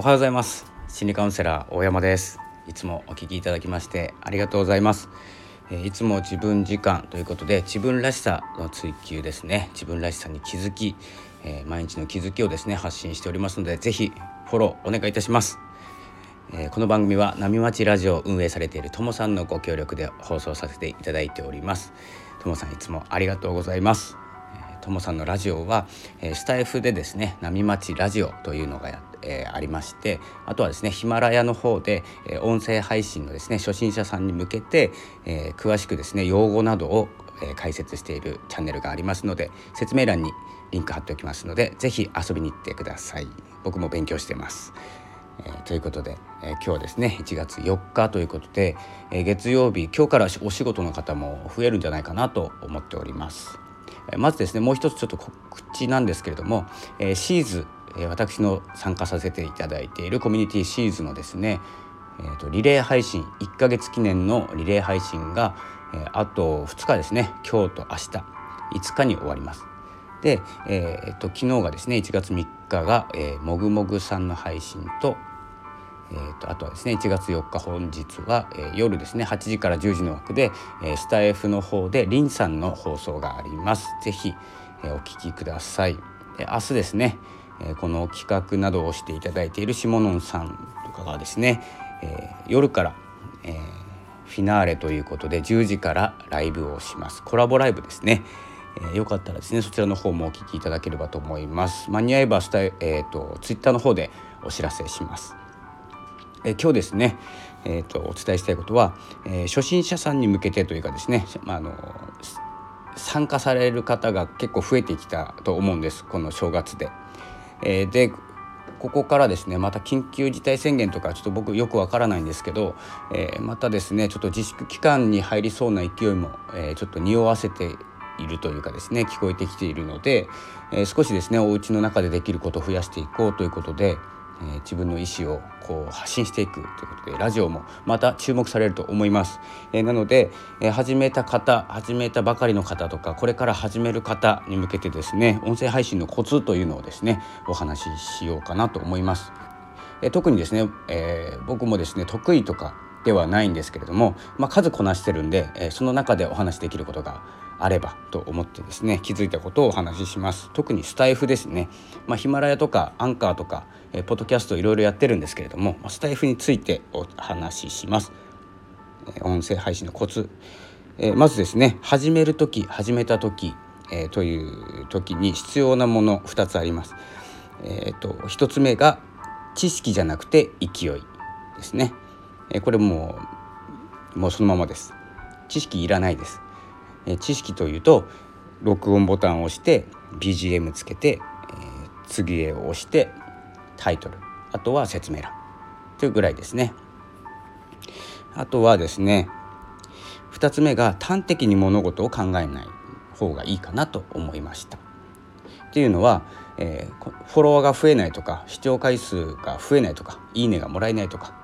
おはようございます。心理カウンセラー大山です。いつもお聞きいただきましてありがとうございます。えいつも自分時間ということで自分らしさの追求ですね。自分らしさに気づき、え、毎日の気づきをですね発信しておりますのでぜひフォローお願いいたします、え、この番組は波町ラジオを運営されているともさんのご協力で放送させていただいております。ともさんいつもありがとうございます。ともさんのラジオは、え、スタイフでですね波町ラジオというのがやえー、ありましてあとはですねヒマラヤの方で、えー、音声配信のですね初心者さんに向けて、えー、詳しくですね用語などを、え解説しているチャンネルがありますので説明欄にリンク貼っておきますので是非遊びに行ってください僕も勉強してます。えー、ということで、えー、今日はですね1月4日ということで、えー、月曜日今日からお仕事の方も増えるんじゃないかなと思っております。えまずですねもう一つちょっと告知なんですけれども、えシーズ私の参加させていただいているコミュニティシーズのですね、えーと、リレー配信1ヶ月記念のリレー配信が、え、あと2日ですね今日と明日5日に終わります。で、えーと、昨日がですね1月3日が、えー、もぐもぐさんの配信と,、えーと、あとはですね1月4日本日は、えー、夜ですね8時から10時の枠で、えー、スタイフの方でリンさんの放送があります。ぜひ、えー、お聞きください。で明日ですねえこの企画などをしていただいているシモノンさんとかがですね、え夜から、えフィナーレということで10時からライブをします。コラボライブですね、えよかったらですねそちらの方もお聞きいただければと思います。間に合えばスタイ、えーと、ツイッターの方でお知らせします、え今日ですねえーと、お伝えしたいことは、えー、初心者さんに向けてというかですね、まあ、あの参加される方が結構増えてきたと思うんです。この正月で。えー、でここからですねまた緊急事態宣言とかちょっと僕よくわからないんですけど、えー、またですねちょっと自粛期間に入りそうな勢いも、えー、ちょっと匂わせているというかですね聞こえてきているので、えー、少しですねお家の中でできることを増やしていこうということで、え、自分の意思をこう発信していくということでラジオもまた注目されると思います。え、なので、え、始めた方始めたばかりの方とかこれから始める方に向けてですね音声配信のコツというのをですねお話ししようかなと思います。え、特にですね、えー、僕もですね得意とかではないんですけれども、まあ、数こなしてるんで、えー、その中でお話しできることがあればと思ってですね気づいたことをお話しします。特にスタイフですね、まあ、ヒマラヤとかアンカーとか、えー、ポッドキャストいろいろやってるんですけれども、まあ、スタイフについてお話しします、えー、音声配信のコツ、えー、まずですね始める時始めた時、えー、という時に必要なもの2つあります。えっ、と1つ目が知識じゃなくて勢いですね、え、これももうそのままです知識いらないですえ知識というと録音ボタンを押して BGM つけて、えー、次へ押してタイトルあとは説明欄というぐらいですね。あとはですね2つ目が端的に物事を考えない方がいいかなと思いました。っていうのは、えー、フォロワーが増えないとか視聴回数が増えないとかいいねがもらえないとか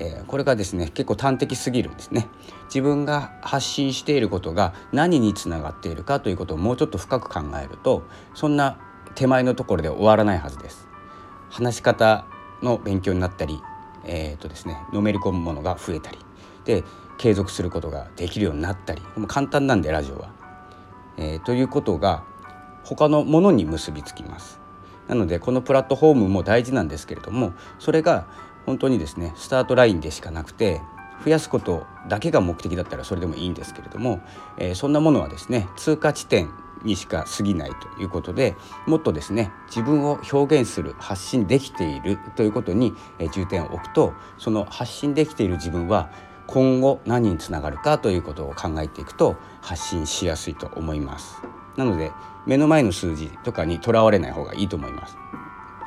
えー、これがですね結構端的すぎるんですね自分が発信していることが何につながっているかということをもうちょっと深く考えるとそんな手前のところで終わらないはずです話し方の勉強になったりえーとですね、のめり込むものが増えたりで継続することができるようになったりも簡単なんでラジオは。えー、ということが他のものに結びつきます。なのでこのプラットフォームも大事なんですけれどもそれが本当にですねスタートラインでしかなくて増やすことだけが目的だったらそれでもいいんですけれども、えー、そんなものはですね通過地点にしか過ぎないということでもっとですね自分を表現する発信できているということに重点を置くとその発信できている自分は今後何につながるかということを考えていくと発信しやすいと思います。なので目の前の数字とかにとらわれない方がいいと思います。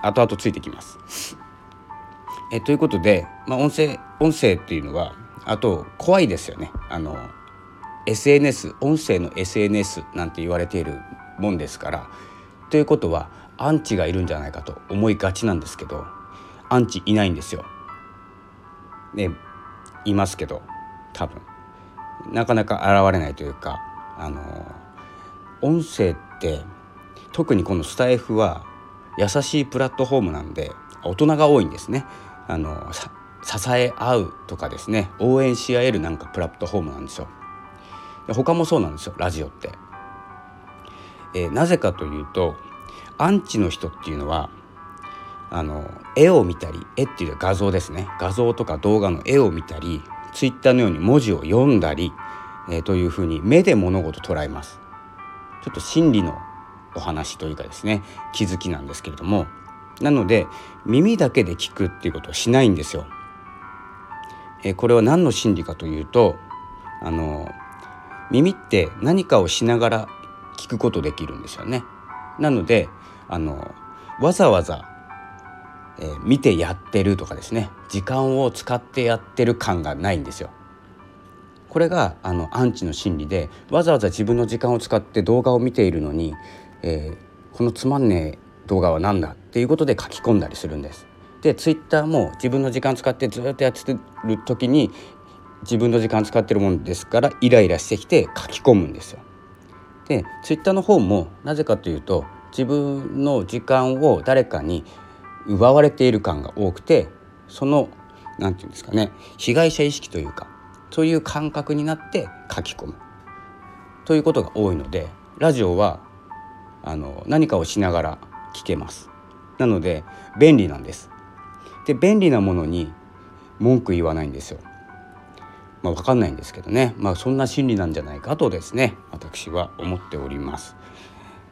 後々ついてきます。えということで、まあ、音声音声っていうのはあと怖いですよねあの SNS 音声の SNS なんて言われているもんですからということはアンチがいるんじゃないかと思いがちなんですけどアンチいないんですよ。ねいますけど多分なかなか現れないというかあの音声って特にこのスタイフは優しいプラットフォームなんで大人が多いんですね。あの支え合うとかですね応援し合えるなんかプラットフォームなんですよ。で他もそうなんですよラジオって。えー、なぜかというとアンチの人っていうのはあの絵を見たり絵っていう画像ですね画像とか動画の絵を見たりツイッターのように文字を読んだり、えー、というふうに目で物事捉えますちょっと心理のお話というかですね気づきなんですけれどもなので耳だけで聞くっていうことをしないんですよ。えー、これは何の心理かというとあの耳って何かをしながら聞くことできるんですよね。なのであのわざわざえー、見てやってるとかですね時間を使ってやってる感がないんですよ。これがあのアンチの心理でわざわざ自分の時間を使って動画を見ているのに、えー、このつまんねえ動画は何だっていうことで書き込んだりするんです。でツイッターも自分の時間使ってずっとやってる時に自分の時間使ってるもんですからイライラしてきて書き込むんですよ。でツイッターの方もなぜかというと自分の時間を誰かに奪われている感が多くてその何て言うんですかね被害者意識というかそういう感覚になって書き込むということが多いのでラジオはあの何かをしながら聞けますなので便利なんです。で便利なものに文句言わないんですよ。まあ分かんないんですけどね。まあそんな心理なんじゃないかとですね私は思っております。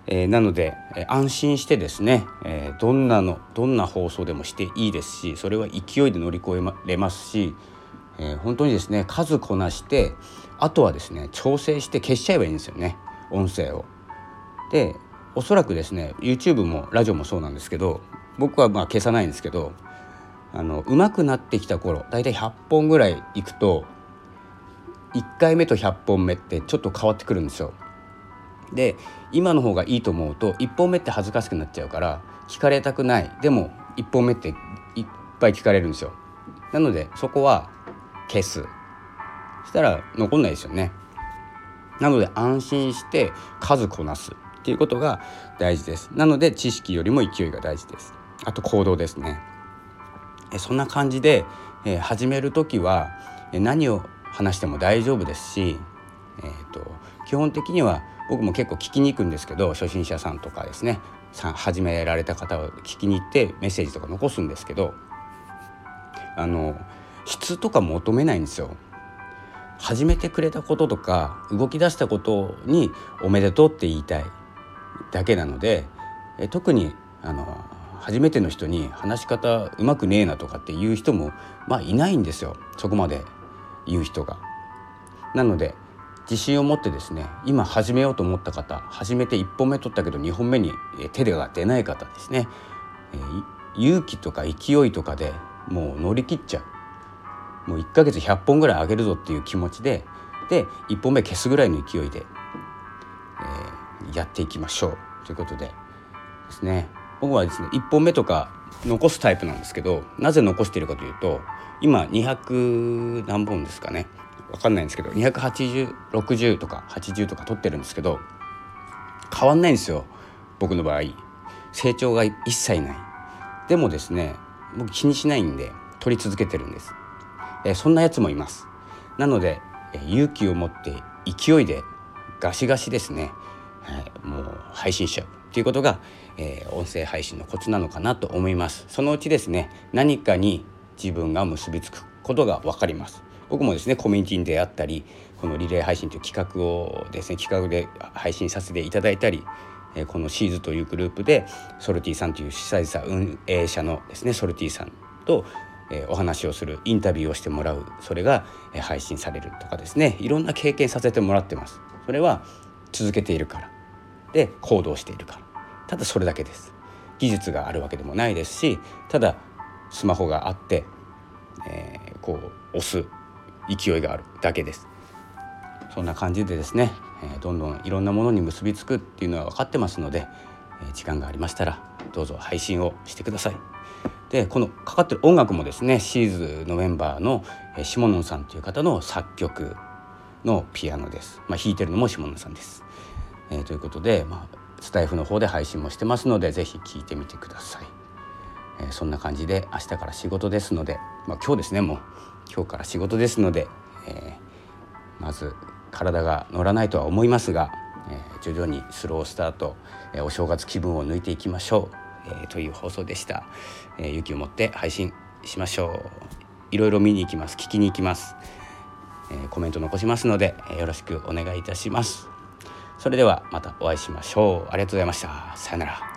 えー、なので、えー、安心してですね、えー、どんなのどんな放送でもしていいですしそれは勢いで乗り越えれますし、え本当にですね数こなしてあとはですね調整して消しちゃえばいいんですよね音声を。でおそらくですね YouTube もラジオもそうなんですけど僕はまあ消さないんですけどあの上手くなってきた頃だいたい100本ぐらいいくと1回目と100本目ってちょっと変わってくるんですよ。で今の方がいいと思うと1本目って恥ずかしくなっちゃうから聞かれたくない。でも1本目っていっぱい聞かれるんですよ。なのでそこは消す。したら残んないですよね。なので安心して数こなす。っていうことが大事です。なので知識よりも勢いが大事です。あと行動ですね。そんな感じで、始める時は何を話しても大丈夫ですし、えーと基本的には僕も結構聞きに行くんですけど初心者さんとかですね。始められた方を聞きに行ってメッセージとか残すんですけどあの質とか求めないんですよ。始めてくれたこととか動き出したことにおめでとうって言いたい。だけなのでえ特にあの初めての人に話し方うまくねえなとかっていう人もまあいないんですよ。そこまで言う人が。なので自信を持ってですね今始めようと思った方始めて1本目取ったけど2本目に手が出ない方ですね、えー、勇気とか勢いとかでもう乗り切っちゃう。もう1ヶ月100本ぐらい上げるぞっていう気持ちでで1本目消すぐらいの勢いで、えー、やっていきましょうということでですね。僕はですね1本目とか残すタイプなんですけどなぜ残しているかというと今200何本ですかね。分かんないんですけど28060とか80とか取ってるんですけど変わんないんですよ僕の場合。成長が一切ない。でもですね僕気にしないんで取り続けてるんです、えそんなやつもいます。なので、え勇気を持って勢いでガシガシですね、はい、もう配信しちゃうっていうことが、えー、音声配信のコツなのかなと思います。そのうちですね何かに自分が結びつくことが分かります。僕もですねコミュニティに出会ったりこのリレー配信という企画をですね企画で配信させていただいたりこのシーズというグループでソルティさんという主催者運営者のですねソルティさんとお話をするインタビューをしてもらう。それが配信されるとかですねいろんな経験させてもらってます。それは続けているから。で行動しているから。ただそれだけです。技術があるわけでもないですしただスマホがあって、えー、こう押す勢いがあるだけです。そんな感じでですね、えどんどんいろんなものに結びつくっていうのは分かってますので、え時間がありましたらどうぞ配信をしてください。でこのかかってる音楽もですねシーズのメンバーのシモノンさんという方の作曲のピアノです、まあ、弾いてるのもシモノンさんです、えー、ということで、まあ、スタイフの方で配信もしてますので是非聴いてみてください、えー、そんな感じで明日から仕事ですので、まあ、今日ですねもう。今日から仕事ですので、えー、まず体が乗らないとは思いますが、えー、徐々にスロースタート、えー、お正月気分を抜いていきましょう、えー、という放送でした、えー、勇気を持って配信しましょう。いろいろ見に行きます。聞きに行きます、えー、コメント残しますので、えー、よろしくお願いいたします。それではまたお会いしましょう。ありがとうございました。さよなら。